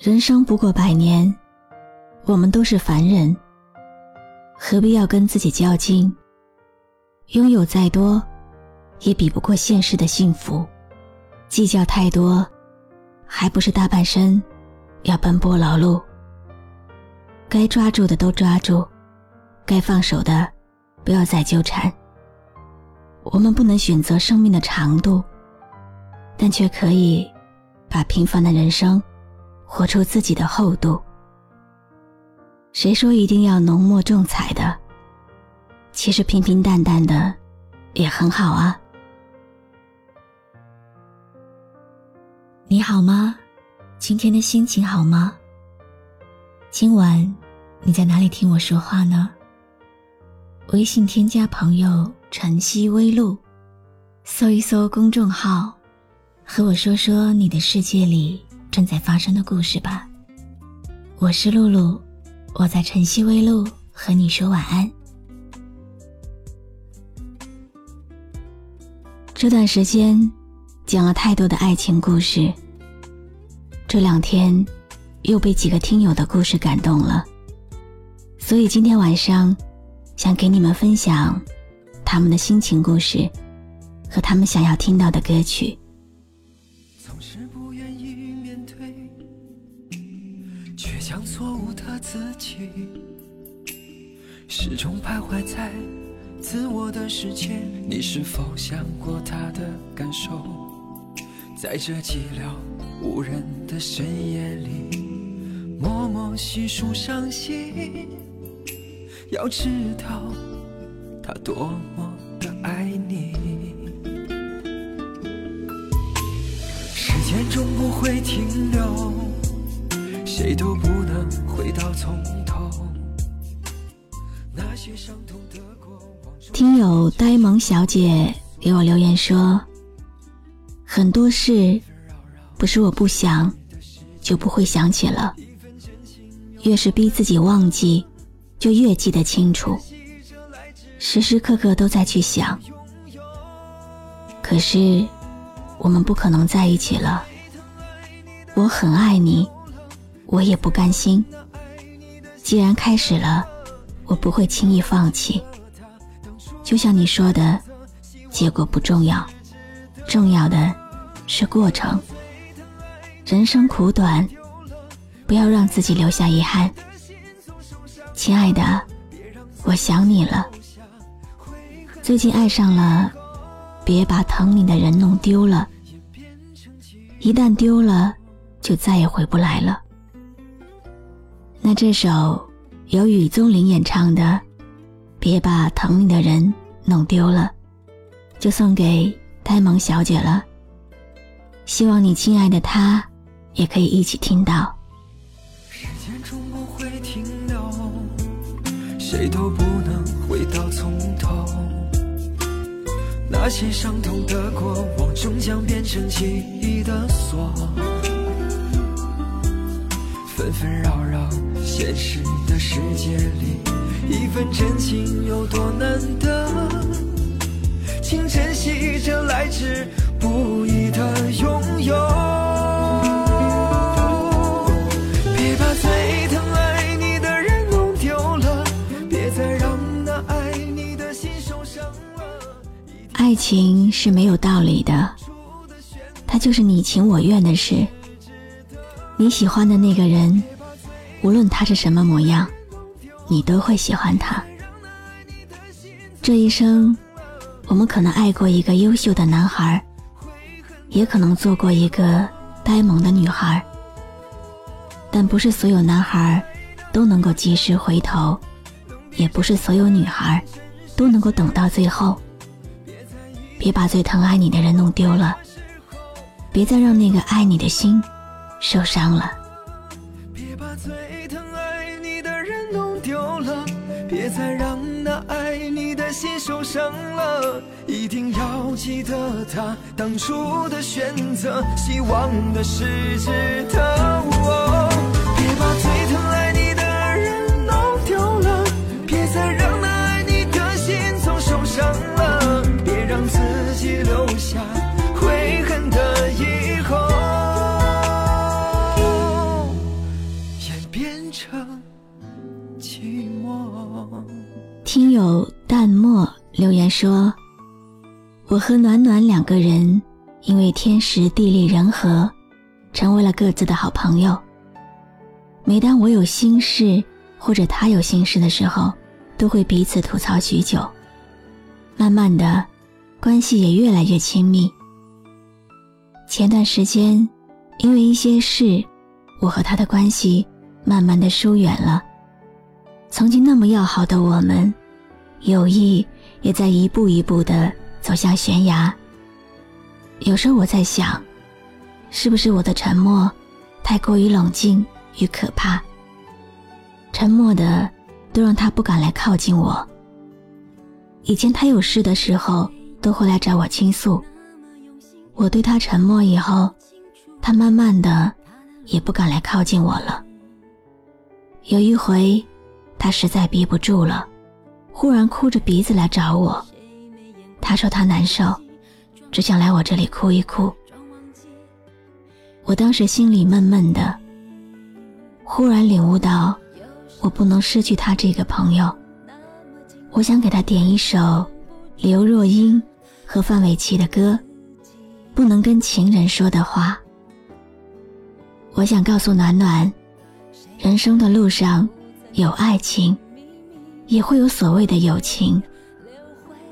人生不过百年，我们都是凡人，何必要跟自己较劲？拥有再多，也比不过现实的幸福；计较太多，还不是大半生要奔波劳碌。该抓住的都抓住，该放手的不要再纠缠。我们不能选择生命的长度，但却可以把平凡的人生。活出自己的厚度。谁说一定要浓墨重彩的？其实平平淡淡的也很好啊。你好吗？今天的心情好吗？今晚你在哪里听我说话呢？微信添加朋友“晨曦微露”，搜一搜公众号，和我说说你的世界里。正在发生的故事吧。我是露露，我在晨曦微露和你说晚安。这段时间讲了太多的爱情故事，这两天又被几个听友的故事感动了，所以今天晚上想给你们分享他们的心情故事和他们想要听到的歌曲。错误的自己始终徘徊在自我的世界，你是否想过他的感受？在这寂寥无人的深夜里，默默细数伤心。要知道他多么的爱你，时间终不会停留。谁都不能回到从头。听友呆萌小姐给我留言说：“很多事不是我不想，就不会想起了。越是逼自己忘记，就越记得清楚。时时刻刻都在去想。可是我们不可能在一起了。我很爱你。”我也不甘心，既然开始了，我不会轻易放弃。就像你说的，结果不重要，重要的是过程。人生苦短，不要让自己留下遗憾。亲爱的，我想你了。最近爱上了，别把疼你的人弄丢了。一旦丢了，就再也回不来了。那这首由雨宗林演唱的《别把疼你的人弄丢了》，就送给呆萌小姐了。希望你亲爱的他也可以一起听到。时间终不会停留，谁都不能回到从头。那些伤痛的过往，终将变成记忆的锁。纷纷扰扰，现实的世界里，一份真情有多难得？请珍惜这来之不易的拥有。别把最疼爱你的人弄丢了，别再让那爱你的心受伤了。爱情是没有道理的，它就是你情我愿的事。你喜欢的那个人，无论他是什么模样，你都会喜欢他。这一生，我们可能爱过一个优秀的男孩，也可能做过一个呆萌的女孩，但不是所有男孩都能够及时回头，也不是所有女孩都能够等到最后。别把最疼爱你的人弄丢了，别再让那个爱你的心。受伤了，别把最疼爱你的人弄丢了，别再让那爱你的心受伤了，一定要记得他当初的选择，希望的是值得。哦。别把最疼爱。和暖暖两个人因为天时地利人和，成为了各自的好朋友。”每当我有心事，或者他有心事的时候，都会彼此吐槽许久。慢慢的，关系也越来越亲密。前段时间，因为一些事，我和他的关系慢慢的疏远了。曾经那么要好的我们，友谊也在一步一步的走向悬崖。有时候我在想，是不是我的沉默太过于冷静？与可怕，沉默的都让他不敢来靠近我。以前他有事的时候都会来找我倾诉，我对他沉默以后，他慢慢的也不敢来靠近我了。有一回，他实在憋不住了，忽然哭着鼻子来找我。他说他难受，只想来我这里哭一哭。我当时心里闷闷的。忽然领悟到，我不能失去他这个朋友。我想给他点一首刘若英和范玮琪的歌，《不能跟情人说的话》。我想告诉暖暖，人生的路上有爱情，也会有所谓的友情。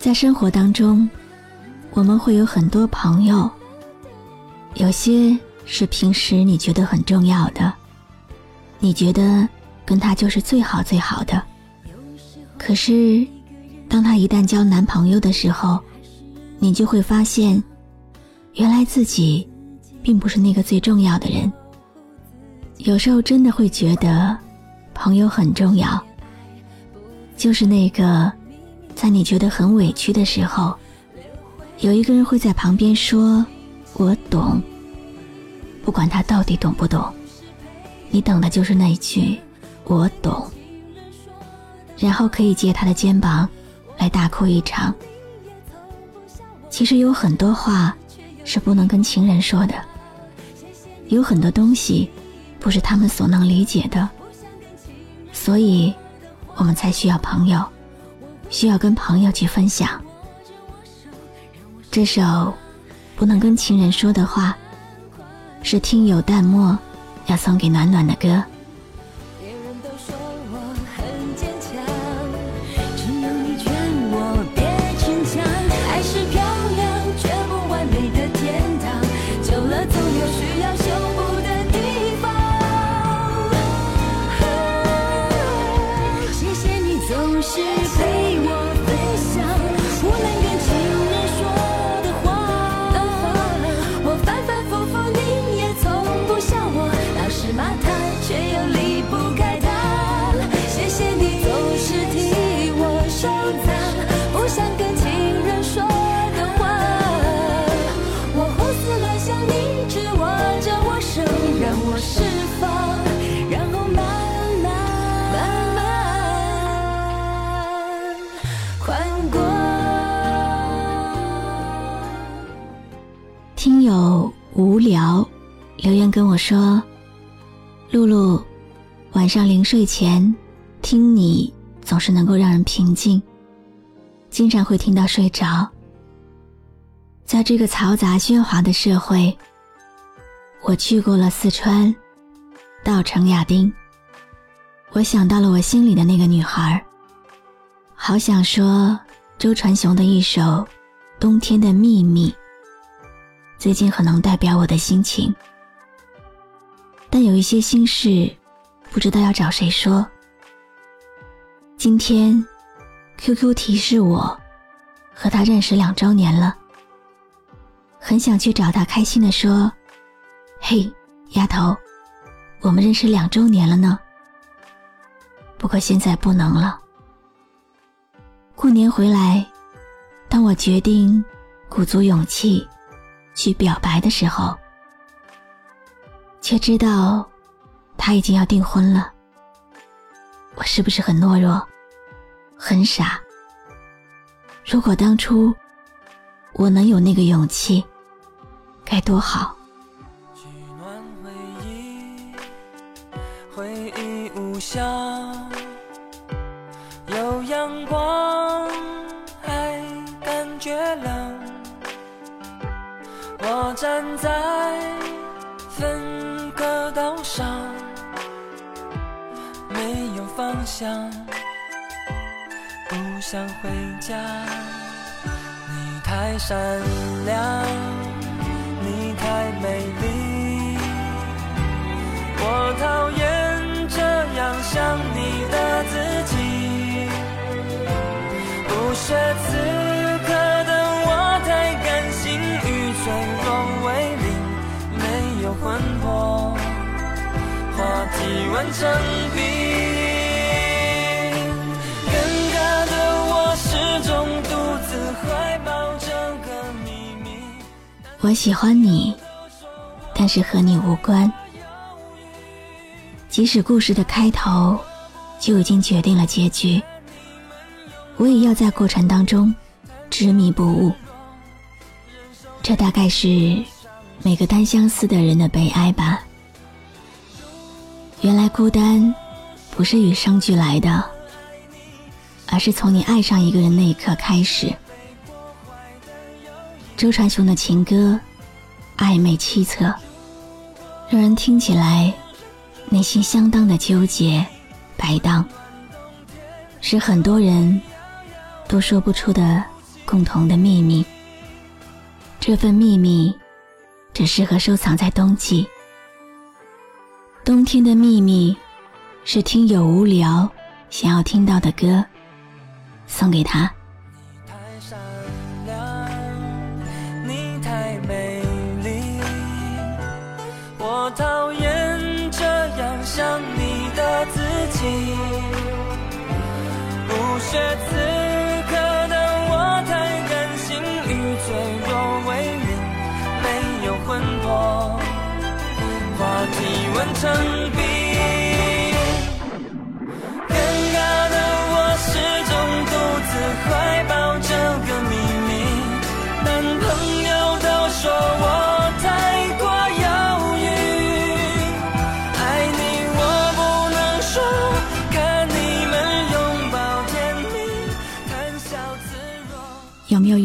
在生活当中，我们会有很多朋友，有些是平时你觉得很重要的，你觉得跟他就是最好最好的。可是，当他一旦交男朋友的时候，你就会发现，原来自己并不是那个最重要的人。有时候真的会觉得，朋友很重要，就是那个。在你觉得很委屈的时候，有一个人会在旁边说：“我懂。”不管他到底懂不懂，你等的就是那一句“我懂”，然后可以借他的肩膀来大哭一场。其实有很多话是不能跟情人说的，有很多东西不是他们所能理解的，所以我们才需要朋友。需要跟朋友去分享。这首不能跟情人说的话，是听友淡漠要送给暖暖的歌。留言跟我说：“露露，晚上临睡前听你总是能够让人平静，经常会听到睡着。在这个嘈杂喧哗的社会，我去过了四川，到成亚丁。我想到了我心里的那个女孩，好想说周传雄的一首《冬天的秘密》，最近很能代表我的心情。但有一些心事，不知道要找谁说。今天，QQ 提示我，和他认识两周年了。很想去找他，开心的说：“嘿，丫头，我们认识两周年了呢。不过现在不能了。过年回来，当我决定鼓足勇气去表白的时候，却知道他已经要订婚了。我是不是很懦弱，很傻？如果当初……”我能有那个勇气，该多好。暖回忆，回忆无效，有阳光还感觉冷。我站在分的岛上，没有方向，不想回家。你太善良，你太美丽，我讨厌这样想你的自己。不屑话题完成笔。我喜欢你，但是和你无关。即使故事的开头就已经决定了结局，我也要在过程当中执迷不悟。这大概是每个单相思的人的悲哀吧。原来孤单不是与生俱来的，而是从你爱上一个人那一刻开始。周传雄的情歌，暧昧凄恻，让人听起来内心相当的纠结、摆荡，是很多人都说不出的共同的秘密。这份秘密只适合收藏在冬季。冬天的秘密是听友无聊想要听到的歌，送给他。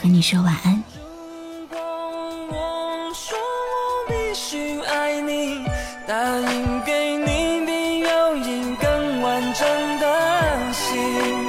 和你说晚安。如果我说我必须爱你，答应给你比友谊更完整的心。